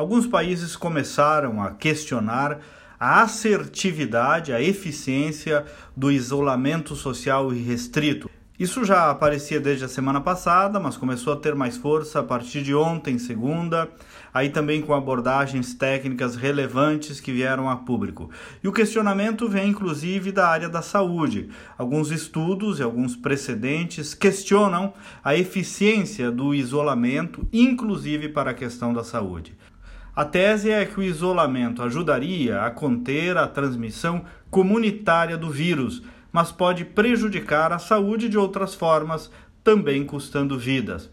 alguns países começaram a questionar a assertividade, a eficiência do isolamento social irrestrito. Isso já aparecia desde a semana passada, mas começou a ter mais força a partir de ontem, segunda, aí também com abordagens técnicas relevantes que vieram a público. E o questionamento vem inclusive da área da saúde. Alguns estudos e alguns precedentes questionam a eficiência do isolamento, inclusive para a questão da saúde. A tese é que o isolamento ajudaria a conter a transmissão comunitária do vírus mas pode prejudicar a saúde de outras formas, também custando vidas.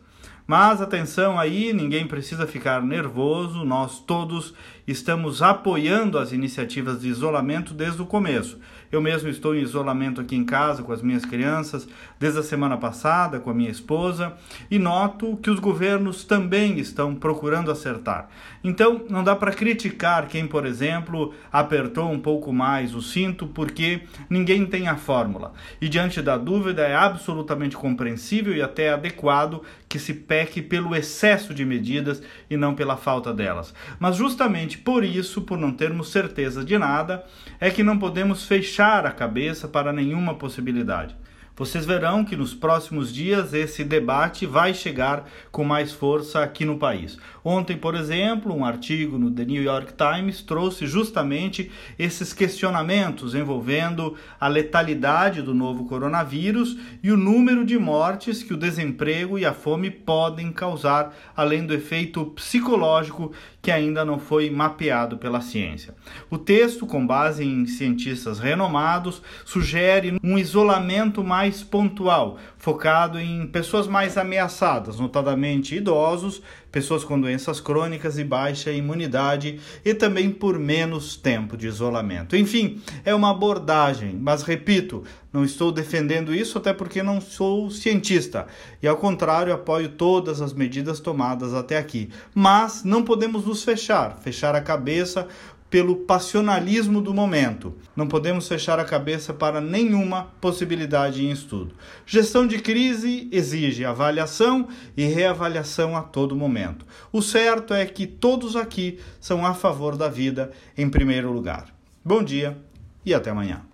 Mas atenção aí, ninguém precisa ficar nervoso, nós todos estamos apoiando as iniciativas de isolamento desde o começo. Eu mesmo estou em isolamento aqui em casa com as minhas crianças desde a semana passada com a minha esposa e noto que os governos também estão procurando acertar. Então, não dá para criticar quem, por exemplo, apertou um pouco mais o cinto porque ninguém tem a fórmula. E diante da dúvida é absolutamente compreensível e até adequado que se peque pelo excesso de medidas e não pela falta delas. Mas justamente por isso, por não termos certeza de nada, é que não podemos fechar a cabeça para nenhuma possibilidade. Vocês verão que nos próximos dias esse debate vai chegar com mais força aqui no país. Ontem, por exemplo, um artigo no The New York Times trouxe justamente esses questionamentos envolvendo a letalidade do novo coronavírus e o número de mortes que o desemprego e a fome podem causar, além do efeito psicológico que ainda não foi mapeado pela ciência. O texto, com base em cientistas renomados, sugere um isolamento mais mais pontual, focado em pessoas mais ameaçadas, notadamente idosos, pessoas com doenças crônicas e baixa imunidade e também por menos tempo de isolamento. Enfim, é uma abordagem, mas repito, não estou defendendo isso até porque não sou cientista e, ao contrário, apoio todas as medidas tomadas até aqui. Mas não podemos nos fechar, fechar a cabeça pelo passionalismo do momento. Não podemos fechar a cabeça para nenhuma possibilidade em estudo. Gestão de crise exige avaliação e reavaliação a todo momento. O certo é que todos aqui são a favor da vida em primeiro lugar. Bom dia e até amanhã.